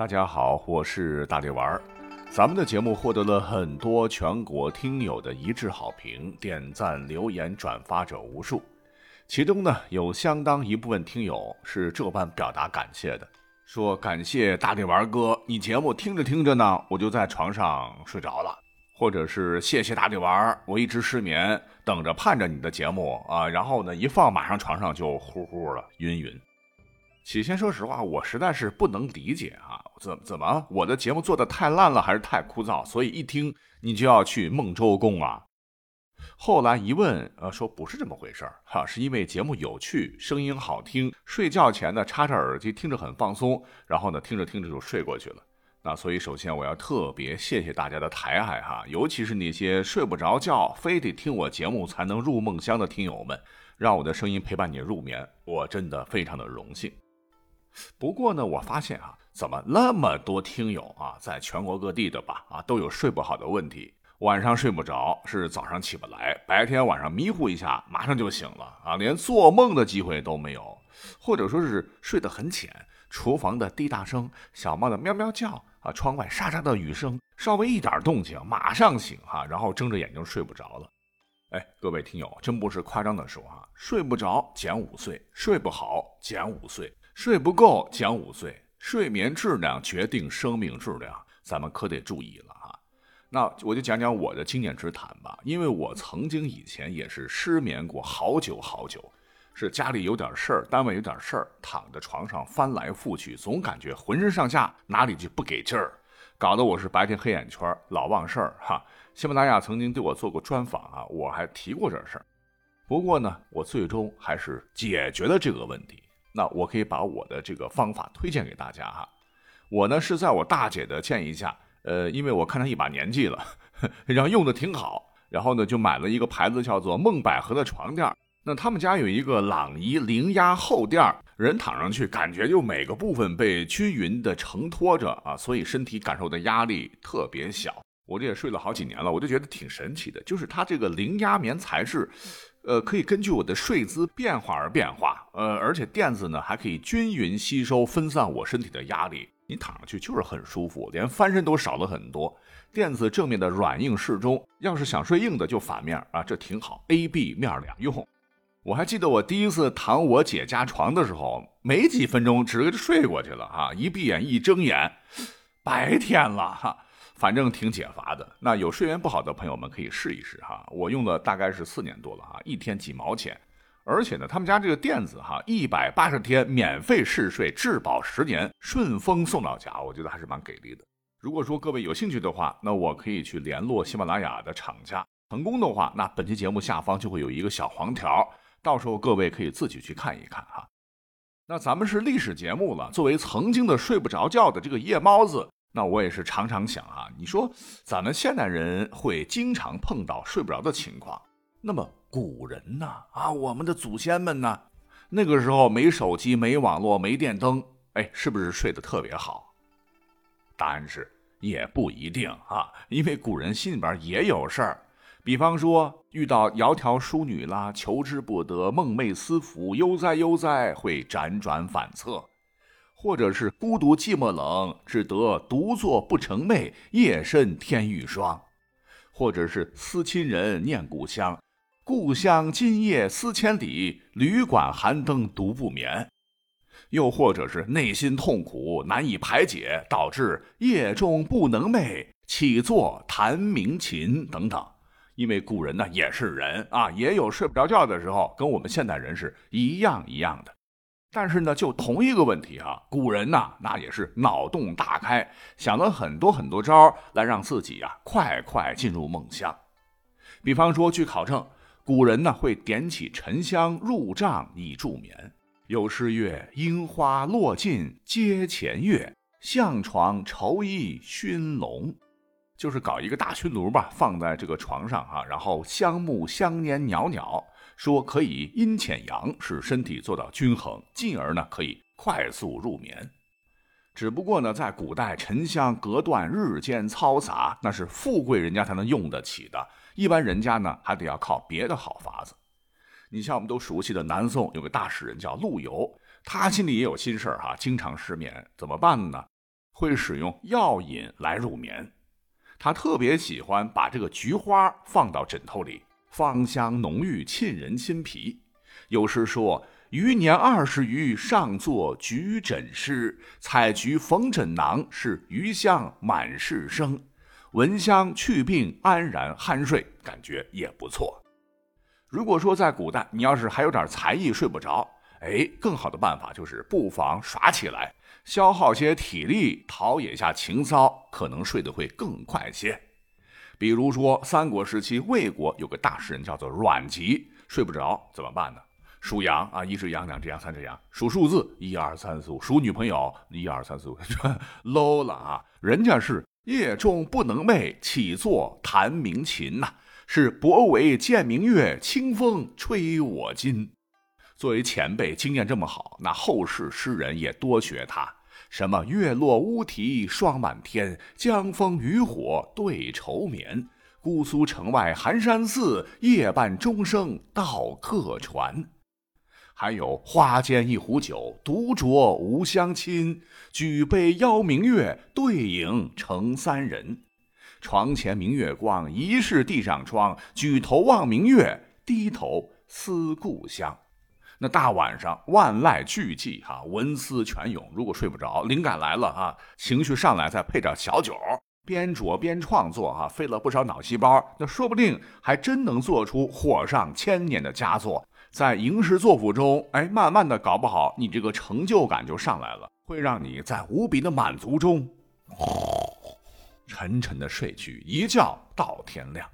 大家好，我是大力丸儿。咱们的节目获得了很多全国听友的一致好评，点赞、留言、转发者无数。其中呢，有相当一部分听友是这般表达感谢的，说感谢大力丸哥，你节目听着听着呢，我就在床上睡着了；或者是谢谢大力丸儿，我一直失眠，等着盼着你的节目啊，然后呢一放马上床上就呼呼了，晕晕。起先说实话，我实在是不能理解啊，怎怎么我的节目做的太烂了，还是太枯燥，所以一听你就要去孟州供啊？后来一问，呃，说不是这么回事儿哈，是因为节目有趣，声音好听，睡觉前呢插着耳机听着很放松，然后呢听着听着就睡过去了。那所以首先我要特别谢谢大家的抬爱哈，尤其是那些睡不着觉，非得听我节目才能入梦乡的听友们，让我的声音陪伴你入眠，我真的非常的荣幸。不过呢，我发现啊，怎么那么多听友啊，在全国各地的吧，啊，都有睡不好的问题，晚上睡不着，是早上起不来，白天晚上迷糊一下，马上就醒了啊，连做梦的机会都没有，或者说是睡得很浅，厨房的滴答声，小猫的喵喵叫啊，窗外沙沙的雨声，稍微一点动静，马上醒哈，然后睁着眼睛睡不着了。哎，各位听友，真不是夸张的说哈，睡不着减五岁，睡不好减五岁。睡不够减五岁，睡眠质量决定生命质量，咱们可得注意了哈。那我就讲讲我的经验之谈吧，因为我曾经以前也是失眠过好久好久，是家里有点事儿，单位有点事儿，躺在床上翻来覆去，总感觉浑身上下哪里就不给劲儿，搞得我是白天黑眼圈，老忘事儿哈。喜马拉雅曾经对我做过专访啊，我还提过这事儿，不过呢，我最终还是解决了这个问题。那我可以把我的这个方法推荐给大家哈。我呢是在我大姐的建议下，呃，因为我看她一把年纪了，然后用的挺好，然后呢就买了一个牌子叫做梦百合的床垫。那他们家有一个朗仪零压厚垫，人躺上去感觉就每个部分被均匀的承托着啊，所以身体感受的压力特别小。我这也睡了好几年了，我就觉得挺神奇的，就是它这个零压棉材质。呃，可以根据我的睡姿变化而变化，呃，而且垫子呢还可以均匀吸收分散我身体的压力，你躺上去就是很舒服，连翻身都少了很多。垫子正面的软硬适中，要是想睡硬的就反面啊，这挺好，A、B 面两用。我还记得我第一次躺我姐家床的时候，没几分钟直接就睡过去了啊，一闭眼一睁眼，白天了哈。反正挺解乏的，那有睡眠不好的朋友们可以试一试哈。我用了大概是四年多了哈，一天几毛钱，而且呢，他们家这个垫子哈，一百八十天免费试睡，质保十年，顺丰送到家，我觉得还是蛮给力的。如果说各位有兴趣的话，那我可以去联络喜马拉雅的厂家，成功的话，那本期节目下方就会有一个小黄条，到时候各位可以自己去看一看哈。那咱们是历史节目了，作为曾经的睡不着觉的这个夜猫子。那我也是常常想啊，你说咱们现代人会经常碰到睡不着的情况，那么古人呢？啊，我们的祖先们呢？那个时候没手机、没网络、没电灯，哎，是不是睡得特别好？答案是也不一定啊，因为古人心里边也有事儿，比方说遇到窈窕淑女啦，求之不得，梦寐思服，悠哉悠哉，会辗转反侧。或者是孤独寂寞冷，只得独坐不成寐，夜深天欲霜；或者是思亲人念故乡，故乡今夜思千里，旅馆寒灯独不眠；又或者是内心痛苦难以排解，导致夜中不能寐，起坐弹鸣琴等等。因为古人呢也是人啊，也有睡不着觉的时候，跟我们现代人是一样一样的。但是呢，就同一个问题哈，古人呐，那也是脑洞大开，想了很多很多招来让自己啊快快进入梦乡。比方说，据考证，古人呢会点起沉香入帐以助眠。有诗曰：“樱花落尽阶前月，向床愁衣熏笼。”就是搞一个大熏炉吧，放在这个床上哈，然后香木香烟袅袅。说可以阴潜阳，使身体做到均衡，进而呢可以快速入眠。只不过呢，在古代沉香隔断日间嘈杂，那是富贵人家才能用得起的，一般人家呢还得要靠别的好法子。你像我们都熟悉的南宋有个大诗人叫陆游，他心里也有心事儿哈，经常失眠，怎么办呢？会使用药引来入眠。他特别喜欢把这个菊花放到枕头里，芳香浓郁，沁人心脾。有诗说：“余年二十余，尚作菊枕诗。采菊缝枕囊，是余香满室生。闻香去病，安然酣睡，感觉也不错。”如果说在古代，你要是还有点才艺睡不着，哎，更好的办法就是不妨耍起来，消耗些体力，陶冶下情操，可能睡得会更快些。比如说，三国时期魏国有个大诗人叫做阮籍，睡不着怎么办呢？数羊啊，一只羊，两只羊，三只羊，数数字，一二三四五，数女朋友，一二三四五，low 了啊！人家是夜中不能寐，起坐弹鸣琴呐。是博为见明月，清风吹我襟。作为前辈，经验这么好，那后世诗人也多学他。什么月落乌啼霜满天，江枫渔火对愁眠。姑苏城外寒山寺，夜半钟声到客船。还有花间一壶酒，独酌无相亲。举杯邀明月，对影成三人。床前明月光，疑是地上霜。举头望明月，低头思故乡。那大晚上万籁俱寂，哈，文思泉涌。如果睡不着，灵感来了啊，情绪上来，再配点小酒，边酌边创作，哈，费了不少脑细胞，那说不定还真能做出火上千年的佳作。在吟诗作赋中，哎，慢慢的，搞不好你这个成就感就上来了，会让你在无比的满足中。沉沉的睡去，一觉到天亮。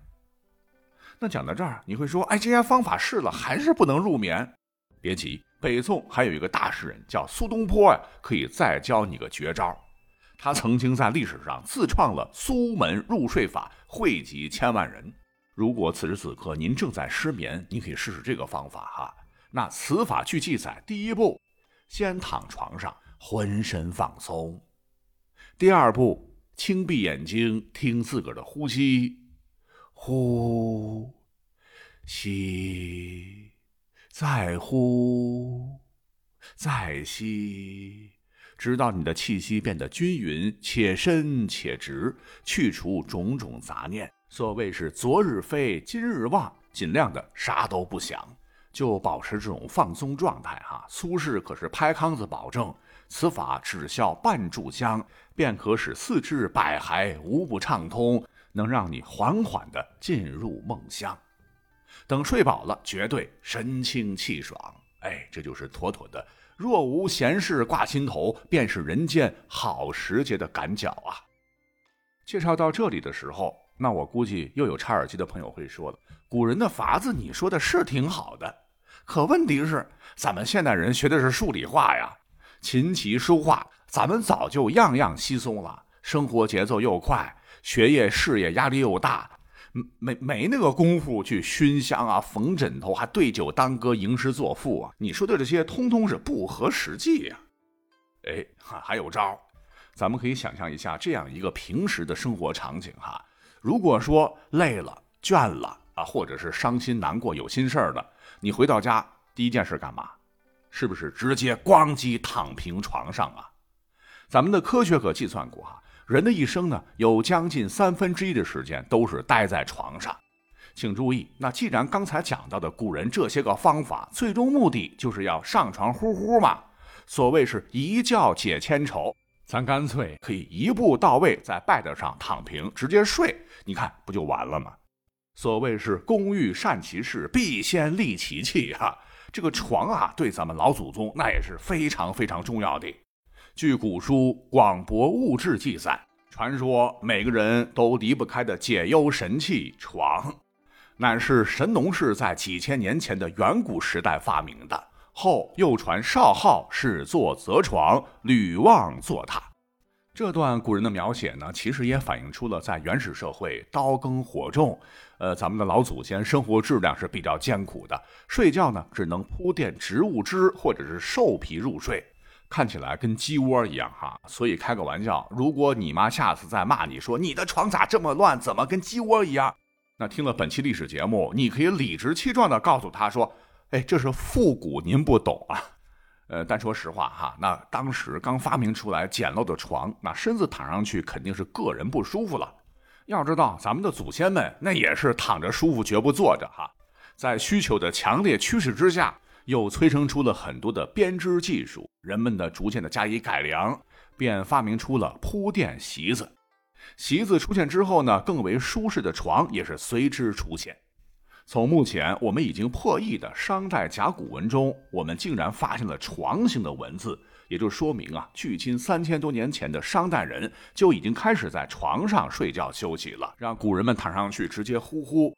那讲到这儿，你会说：“哎，这些方法试了，还是不能入眠。”别急，北宋还有一个大诗人叫苏东坡呀，可以再教你个绝招。他曾经在历史上自创了苏门入睡法，惠及千万人。如果此时此刻您正在失眠，你可以试试这个方法哈。那此法据记载，第一步，先躺床上，浑身放松；第二步。轻闭眼睛，听自个儿的呼吸，呼，吸，再呼，再吸，直到你的气息变得均匀且深且直，去除种种杂念。所谓是昨日非，今日忘，尽量的啥都不想，就保持这种放松状态哈。苏轼可是拍糠子保证。此法只效半炷香，便可使四肢百骸无不畅通，能让你缓缓地进入梦乡。等睡饱了，绝对神清气爽。哎，这就是妥妥的“若无闲事挂心头，便是人间好时节”的赶脚啊！介绍到这里的时候，那我估计又有插耳机的朋友会说了：“古人的法子，你说的是挺好的，可问题是，咱们现代人学的是数理化呀。”琴棋书画，咱们早就样样稀松了。生活节奏又快，学业事业压力又大，没没那个功夫去熏香啊、缝枕头，还对酒当歌、吟诗作赋啊。你说的这些，通通是不合实际呀。哎，还有招咱们可以想象一下这样一个平时的生活场景哈。如果说累了、倦了啊，或者是伤心难过、有心事儿的，你回到家第一件事干嘛？是不是直接咣叽躺平床上啊？咱们的科学可计算过啊，人的一生呢，有将近三分之一的时间都是待在床上。请注意，那既然刚才讲到的古人这些个方法，最终目的就是要上床呼呼嘛。所谓是一觉解千愁，咱干脆可以一步到位，在 bed 上躺平，直接睡，你看不就完了吗？所谓是工欲善其事，必先利其器哈。这个床啊，对咱们老祖宗那也是非常非常重要的。据古书《广博物志》记载，传说每个人都离不开的解忧神器——床，乃是神农氏在几千年前的远古时代发明的。后又传少昊是坐泽床，吕望坐榻。这段古人的描写呢，其实也反映出了在原始社会刀耕火种，呃，咱们的老祖先生活质量是比较艰苦的，睡觉呢只能铺垫植物枝或者是兽皮入睡，看起来跟鸡窝一样哈。所以开个玩笑，如果你妈下次再骂你说你的床咋这么乱，怎么跟鸡窝一样？那听了本期历史节目，你可以理直气壮地告诉他说，哎，这是复古，您不懂啊。呃，但说实话哈，那当时刚发明出来简陋的床，那身子躺上去肯定是个人不舒服了。要知道，咱们的祖先们那也是躺着舒服，绝不坐着哈。在需求的强烈驱使之下，又催生出了很多的编织技术，人们的逐渐的加以改良，便发明出了铺垫席子。席子出现之后呢，更为舒适的床也是随之出现。从目前我们已经破译的商代甲骨文中，我们竟然发现了床形的文字，也就说明啊，距今三千多年前的商代人就已经开始在床上睡觉休息了，让古人们躺上去直接呼呼。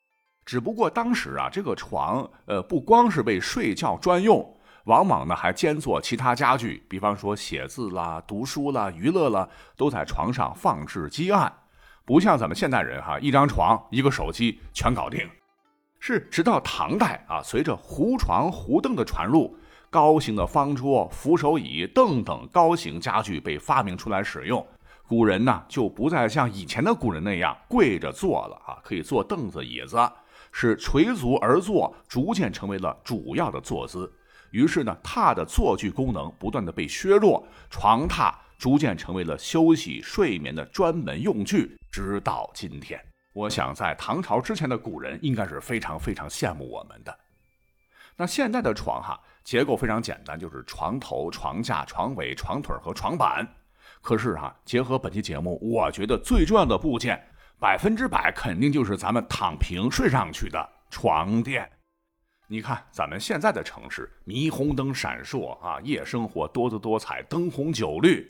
只不过当时啊，这个床呃不光是为睡觉专用，往往呢还兼做其他家具，比方说写字啦、读书啦、娱乐啦，都在床上放置积案，不像咱们现代人哈，一张床一个手机全搞定。是直到唐代啊，随着胡床、胡凳的传入，高型的方桌、扶手椅、凳等高型家具被发明出来使用，古人呢就不再像以前的古人那样跪着坐了啊，可以坐凳子、椅子，是垂足而坐，逐渐成为了主要的坐姿。于是呢，榻的坐具功能不断的被削弱，床榻逐渐成为了休息睡眠的专门用具，直到今天。我想，在唐朝之前的古人应该是非常非常羡慕我们的。那现在的床哈，结构非常简单，就是床头、床架、床尾、床腿和床板。可是哈，结合本期节目，我觉得最重要的部件，百分之百肯定就是咱们躺平睡上去的床垫。你看，咱们现在的城市，霓虹灯闪烁啊，夜生活多姿多彩，灯红酒绿，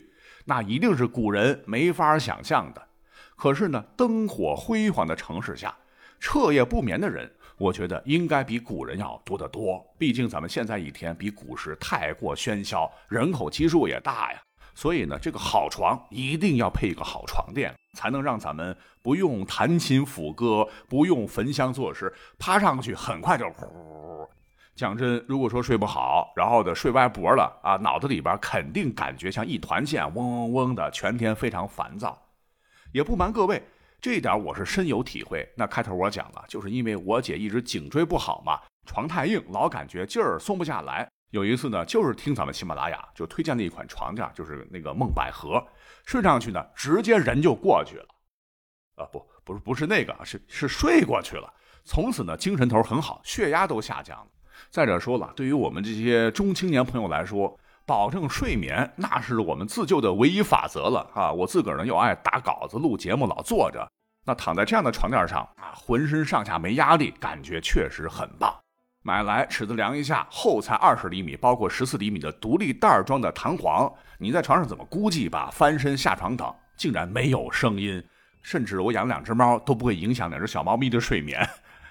那一定是古人没法想象的。可是呢，灯火辉煌的城市下，彻夜不眠的人，我觉得应该比古人要多得多。毕竟咱们现在一天比古时太过喧嚣，人口基数也大呀。所以呢，这个好床一定要配一个好床垫，才能让咱们不用弹琴抚歌，不用焚香作诗，趴上去很快就呼。讲真，如果说睡不好，然后的睡歪脖了啊，脑子里边肯定感觉像一团线，嗡嗡嗡的，全天非常烦躁。也不瞒各位，这一点我是深有体会。那开头我讲了，就是因为我姐一直颈椎不好嘛，床太硬，老感觉劲儿松不下来。有一次呢，就是听咱们喜马拉雅就推荐了一款床垫，就是那个梦百合，睡上去呢，直接人就过去了。啊，不，不是，不是那个，是是睡过去了。从此呢，精神头很好，血压都下降了。再者说了，对于我们这些中青年朋友来说，保证睡眠，那是我们自救的唯一法则了啊！我自个儿呢又爱打稿子、录节目，老坐着，那躺在这样的床垫上啊，浑身上下没压力，感觉确实很棒。买来尺子量一下，厚才二十厘米，包括十四厘米的独立袋装的弹簧，你在床上怎么估计吧？翻身下床等，竟然没有声音，甚至我养两只猫都不会影响两只小猫咪的睡眠。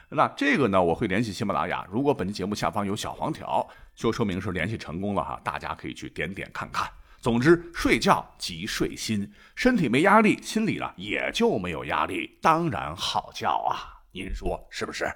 那这个呢，我会联系喜马拉雅。如果本期节目下方有小黄条，就说明是联系成功了哈，大家可以去点点看看。总之，睡觉即睡心，身体没压力，心里呢也就没有压力，当然好觉啊。您说是不是？